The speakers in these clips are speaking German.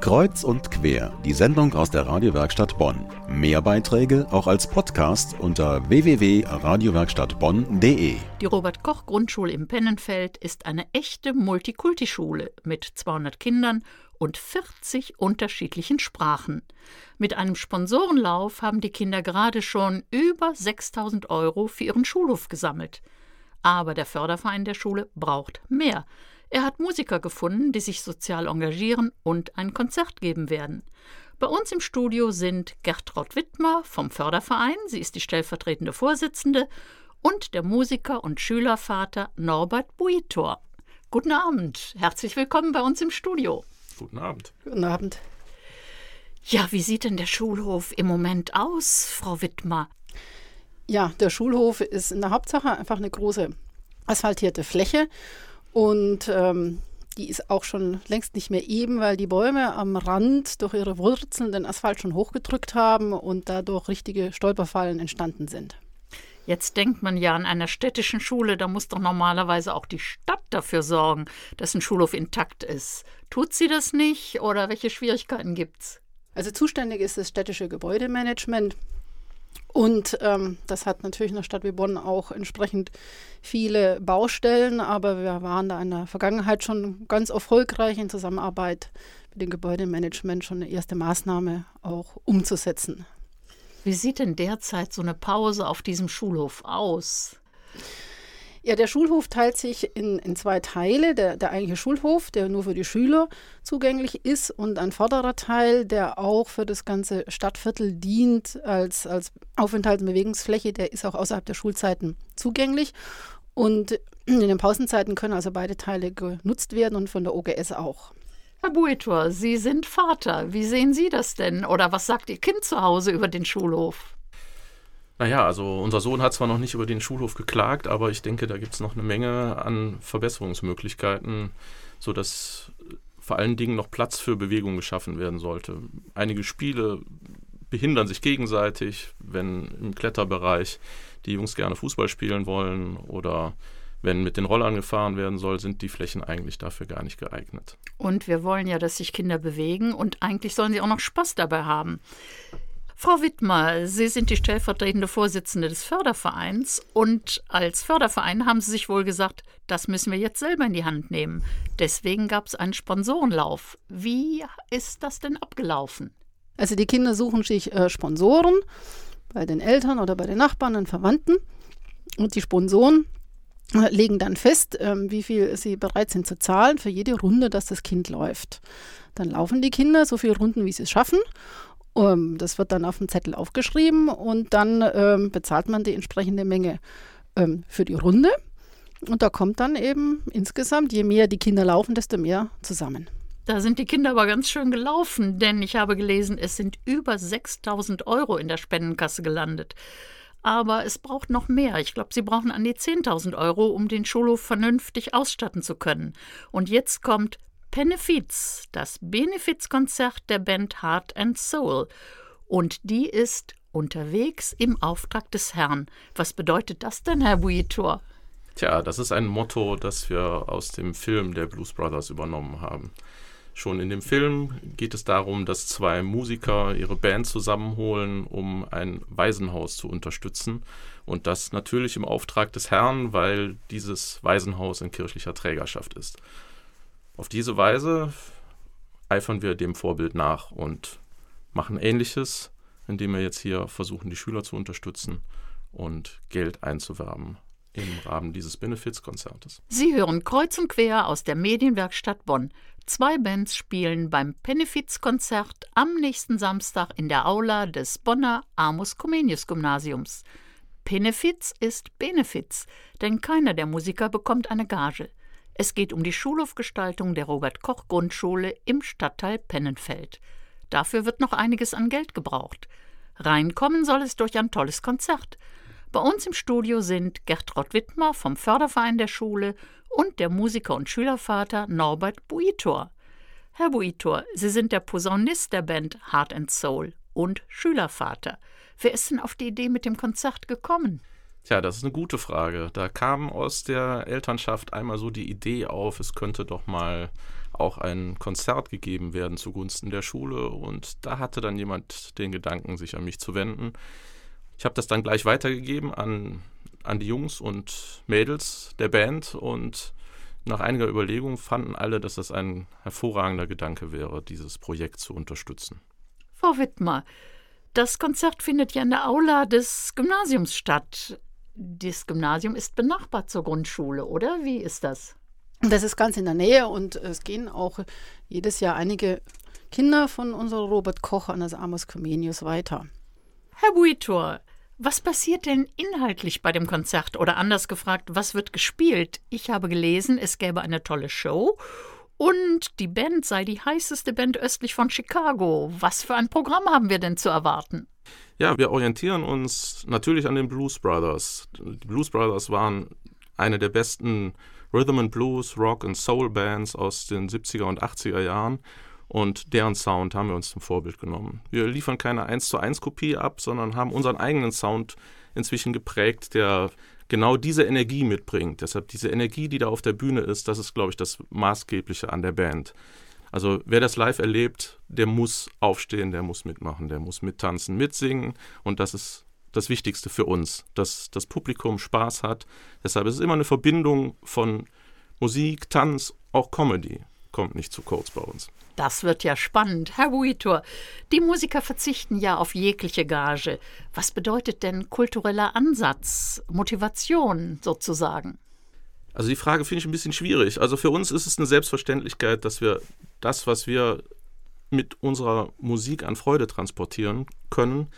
Kreuz und quer, die Sendung aus der Radiowerkstatt Bonn. Mehr Beiträge auch als Podcast unter www.radiowerkstattbonn.de. Die Robert Koch Grundschule im Pennenfeld ist eine echte Multikulti-Schule mit 200 Kindern und 40 unterschiedlichen Sprachen. Mit einem Sponsorenlauf haben die Kinder gerade schon über 6000 Euro für ihren Schulhof gesammelt. Aber der Förderverein der Schule braucht mehr. Er hat Musiker gefunden, die sich sozial engagieren und ein Konzert geben werden. Bei uns im Studio sind Gertraud Wittmer vom Förderverein, sie ist die stellvertretende Vorsitzende, und der Musiker und Schülervater Norbert Buitor. Guten Abend, herzlich willkommen bei uns im Studio. Guten Abend. Guten Abend. Ja, wie sieht denn der Schulhof im Moment aus, Frau Wittmer? Ja, der Schulhof ist in der Hauptsache einfach eine große asphaltierte Fläche und ähm, die ist auch schon längst nicht mehr eben, weil die Bäume am Rand durch ihre Wurzeln den Asphalt schon hochgedrückt haben und dadurch richtige Stolperfallen entstanden sind. Jetzt denkt man ja an einer städtischen Schule, da muss doch normalerweise auch die Stadt dafür sorgen, dass ein Schulhof intakt ist. Tut sie das nicht oder welche Schwierigkeiten gibt's? Also zuständig ist das städtische Gebäudemanagement. Und ähm, das hat natürlich in einer Stadt wie Bonn auch entsprechend viele Baustellen, aber wir waren da in der Vergangenheit schon ganz erfolgreich in Zusammenarbeit mit dem Gebäudemanagement schon eine erste Maßnahme auch umzusetzen. Wie sieht denn derzeit so eine Pause auf diesem Schulhof aus? Ja, der Schulhof teilt sich in, in zwei Teile. Der, der eigentliche Schulhof, der nur für die Schüler zugänglich ist, und ein vorderer Teil, der auch für das ganze Stadtviertel dient als, als Aufenthalts- und Bewegungsfläche. Der ist auch außerhalb der Schulzeiten zugänglich. Und in den Pausenzeiten können also beide Teile genutzt werden und von der OGS auch. Herr Buitor, Sie sind Vater. Wie sehen Sie das denn? Oder was sagt Ihr Kind zu Hause über den Schulhof? Naja, also unser Sohn hat zwar noch nicht über den Schulhof geklagt, aber ich denke, da gibt es noch eine Menge an Verbesserungsmöglichkeiten, sodass vor allen Dingen noch Platz für Bewegung geschaffen werden sollte. Einige Spiele behindern sich gegenseitig, wenn im Kletterbereich die Jungs gerne Fußball spielen wollen oder wenn mit den Rollern gefahren werden soll, sind die Flächen eigentlich dafür gar nicht geeignet. Und wir wollen ja, dass sich Kinder bewegen und eigentlich sollen sie auch noch Spaß dabei haben. Frau Wittmer, Sie sind die stellvertretende Vorsitzende des Fördervereins und als Förderverein haben Sie sich wohl gesagt, das müssen wir jetzt selber in die Hand nehmen. Deswegen gab es einen Sponsorenlauf. Wie ist das denn abgelaufen? Also die Kinder suchen sich äh, Sponsoren bei den Eltern oder bei den Nachbarn und Verwandten und die Sponsoren äh, legen dann fest, äh, wie viel sie bereit sind zu zahlen für jede Runde, dass das Kind läuft. Dann laufen die Kinder so viele Runden, wie sie es schaffen ähm, das wird dann auf dem Zettel aufgeschrieben und dann ähm, bezahlt man die entsprechende Menge ähm, für die Runde. Und da kommt dann eben insgesamt, je mehr die Kinder laufen, desto mehr zusammen. Da sind die Kinder aber ganz schön gelaufen, denn ich habe gelesen, es sind über 6000 Euro in der Spendenkasse gelandet. Aber es braucht noch mehr. Ich glaube, sie brauchen an die 10.000 Euro, um den Schulhof vernünftig ausstatten zu können. Und jetzt kommt Benefiz, das Benefizkonzert der Band Heart and Soul. Und die ist unterwegs im Auftrag des Herrn. Was bedeutet das denn, Herr Buitor? Tja, das ist ein Motto, das wir aus dem Film der Blues Brothers übernommen haben. Schon in dem Film geht es darum, dass zwei Musiker ihre Band zusammenholen, um ein Waisenhaus zu unterstützen. Und das natürlich im Auftrag des Herrn, weil dieses Waisenhaus in kirchlicher Trägerschaft ist. Auf diese Weise eifern wir dem Vorbild nach und machen Ähnliches, indem wir jetzt hier versuchen, die Schüler zu unterstützen und Geld einzuwerben im Rahmen dieses Benefizkonzertes. Sie hören kreuz und quer aus der Medienwerkstatt Bonn. Zwei Bands spielen beim Benefizkonzert am nächsten Samstag in der Aula des Bonner Amos Comenius Gymnasiums. Benefiz ist Benefiz, denn keiner der Musiker bekommt eine Gage. Es geht um die Schulhofgestaltung der Robert Koch Grundschule im Stadtteil Pennenfeld. Dafür wird noch einiges an Geld gebraucht. Reinkommen soll es durch ein tolles Konzert. Bei uns im Studio sind Gertrud Wittmer vom Förderverein der Schule und der Musiker und Schülervater Norbert Buitor. Herr Buitor, Sie sind der Posaunist der Band Heart and Soul und Schülervater. Wer ist denn auf die Idee mit dem Konzert gekommen? Tja, das ist eine gute Frage. Da kam aus der Elternschaft einmal so die Idee auf, es könnte doch mal auch ein Konzert gegeben werden zugunsten der Schule. Und da hatte dann jemand den Gedanken, sich an mich zu wenden. Ich habe das dann gleich weitergegeben an, an die Jungs und Mädels der Band und nach einiger Überlegung fanden alle, dass das ein hervorragender Gedanke wäre, dieses Projekt zu unterstützen. Frau Wittmer, das Konzert findet ja in der Aula des Gymnasiums statt. Das Gymnasium ist benachbart zur Grundschule, oder? Wie ist das? Das ist ganz in der Nähe und es gehen auch jedes Jahr einige Kinder von unserer Robert Koch an das Amos Comenius weiter. Herr Buitor, was passiert denn inhaltlich bei dem Konzert? Oder anders gefragt, was wird gespielt? Ich habe gelesen, es gäbe eine tolle Show und die Band sei die heißeste Band östlich von Chicago. Was für ein Programm haben wir denn zu erwarten? Ja, wir orientieren uns natürlich an den Blues Brothers. Die Blues Brothers waren eine der besten Rhythm and Blues, Rock und Soul Bands aus den 70er und 80er Jahren und deren Sound haben wir uns zum Vorbild genommen. Wir liefern keine 1 zu 1 Kopie ab, sondern haben unseren eigenen Sound inzwischen geprägt, der genau diese Energie mitbringt. Deshalb diese Energie, die da auf der Bühne ist, das ist, glaube ich, das Maßgebliche an der Band. Also wer das live erlebt, der muss aufstehen, der muss mitmachen, der muss mittanzen, mitsingen und das ist das Wichtigste für uns, dass das Publikum Spaß hat. Deshalb ist es immer eine Verbindung von Musik, Tanz, auch Comedy. Kommt nicht zu kurz bei uns. Das wird ja spannend. Herr Buitor, die Musiker verzichten ja auf jegliche Gage. Was bedeutet denn kultureller Ansatz, Motivation sozusagen? Also die Frage finde ich ein bisschen schwierig. Also für uns ist es eine Selbstverständlichkeit, dass wir das, was wir mit unserer Musik an Freude transportieren können,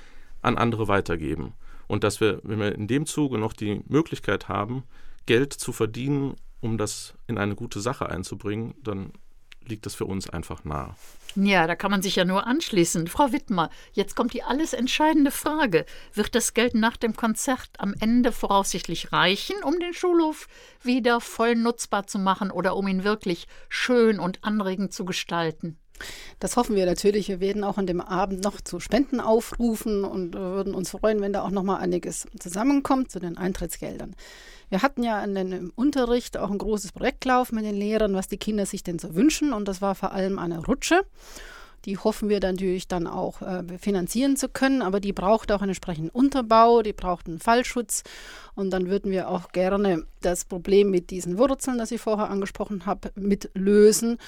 an andere weitergeben. Und dass wir, wenn wir in dem Zuge noch die Möglichkeit haben, Geld zu verdienen, um das in eine gute Sache einzubringen, dann liegt das für uns einfach nahe. Ja, da kann man sich ja nur anschließen. Frau Wittmer, jetzt kommt die alles entscheidende Frage. Wird das Geld nach dem Konzert am Ende voraussichtlich reichen, um den Schulhof wieder voll nutzbar zu machen oder um ihn wirklich schön und anregend zu gestalten? Das hoffen wir natürlich. Wir werden auch an dem Abend noch zu Spenden aufrufen und würden uns freuen, wenn da auch noch mal einiges zusammenkommt zu den Eintrittsgeldern. Wir hatten ja in den, Unterricht auch ein großes Projektlauf mit den Lehrern, was die Kinder sich denn so wünschen. Und das war vor allem eine Rutsche. Die hoffen wir natürlich dann auch äh, finanzieren zu können, aber die braucht auch einen entsprechenden Unterbau, die braucht einen Fallschutz. Und dann würden wir auch gerne das Problem mit diesen Wurzeln, das ich vorher angesprochen habe, mit lösen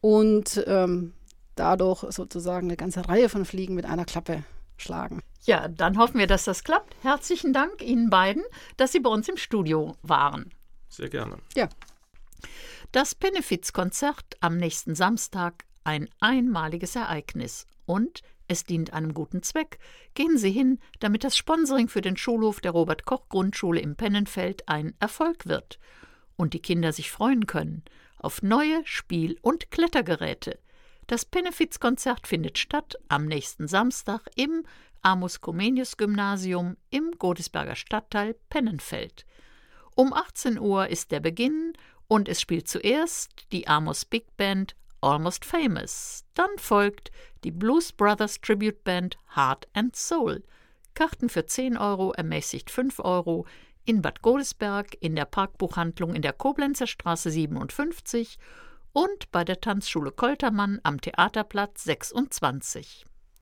und ähm, dadurch sozusagen eine ganze Reihe von Fliegen mit einer Klappe schlagen. Ja, dann hoffen wir, dass das klappt. Herzlichen Dank Ihnen beiden, dass Sie bei uns im Studio waren. Sehr gerne. Ja. Das Benefizkonzert am nächsten Samstag ein einmaliges Ereignis und es dient einem guten Zweck. Gehen Sie hin, damit das Sponsoring für den Schulhof der Robert Koch Grundschule im Pennenfeld ein Erfolg wird und die Kinder sich freuen können auf neue Spiel- und Klettergeräte. Das Benefizkonzert findet statt am nächsten Samstag im Amos Comenius Gymnasium im Godesberger Stadtteil Pennenfeld. Um 18 Uhr ist der Beginn und es spielt zuerst die Amos Big Band Almost Famous. Dann folgt die Blues Brothers Tribute Band Heart and Soul. Karten für 10 Euro, ermäßigt 5 Euro in Bad Godesberg, in der Parkbuchhandlung in der Koblenzer Straße 57 und bei der Tanzschule Koltermann am Theaterplatz 26.